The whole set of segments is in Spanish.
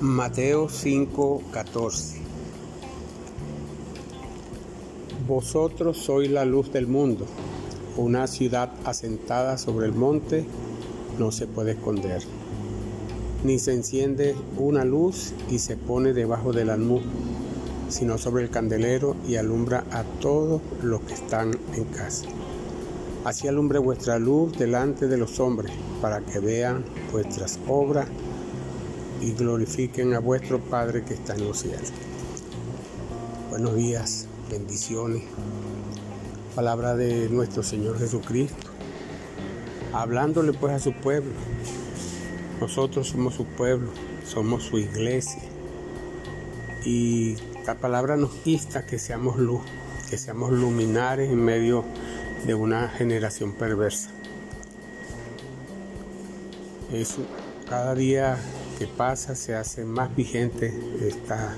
Mateo 5:14 Vosotros sois la luz del mundo. Una ciudad asentada sobre el monte no se puede esconder. Ni se enciende una luz y se pone debajo del almud, sino sobre el candelero y alumbra a todos los que están en casa. Así alumbre vuestra luz delante de los hombres, para que vean vuestras obras y glorifiquen a vuestro Padre que está en los cielos. Buenos días, bendiciones. Palabra de nuestro Señor Jesucristo. Hablándole pues a su pueblo. Nosotros somos su pueblo, somos su iglesia. Y la palabra nos insta que seamos luz, que seamos luminares en medio de una generación perversa. Eso, cada día que pasa se hace más vigente esta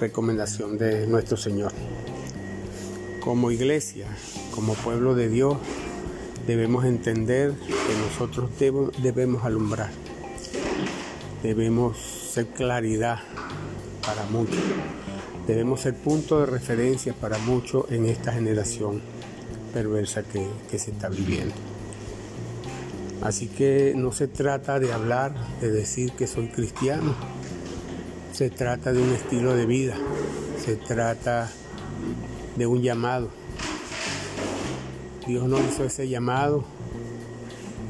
recomendación de nuestro Señor. Como iglesia, como pueblo de Dios, debemos entender que nosotros debemos alumbrar, debemos ser claridad para muchos, debemos ser punto de referencia para muchos en esta generación perversa que, que se está viviendo. Así que no se trata de hablar, de decir que soy cristiano. Se trata de un estilo de vida. Se trata de un llamado. Dios nos hizo ese llamado.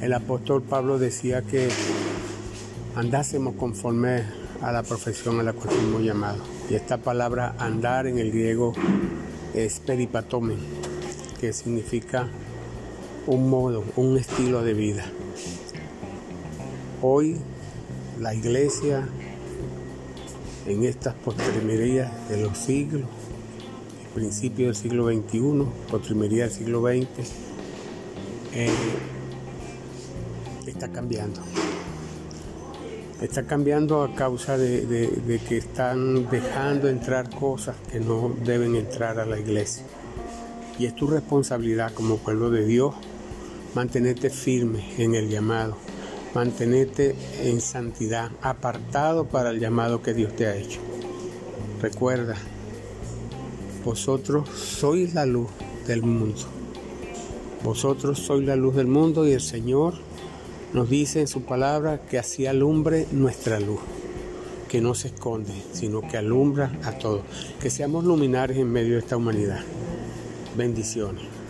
El apóstol Pablo decía que andásemos conforme a la profesión a la cual fuimos llamados. Y esta palabra andar en el griego es peripatome, que significa un modo, un estilo de vida. Hoy la iglesia en estas postrimerías de los siglos, principio del siglo XXI, postrimería del siglo XX, eh, está cambiando. Está cambiando a causa de que están dejando entrar cosas que no deben entrar a la iglesia. Y es tu responsabilidad como pueblo de Dios mantenerte firme en el llamado, mantenerte en santidad, apartado para el llamado que Dios te ha hecho. Recuerda, vosotros sois la luz del mundo. Vosotros sois la luz del mundo y el Señor nos dice en su palabra que así alumbre nuestra luz, que no se esconde, sino que alumbra a todos, que seamos luminares en medio de esta humanidad. Bendiciones.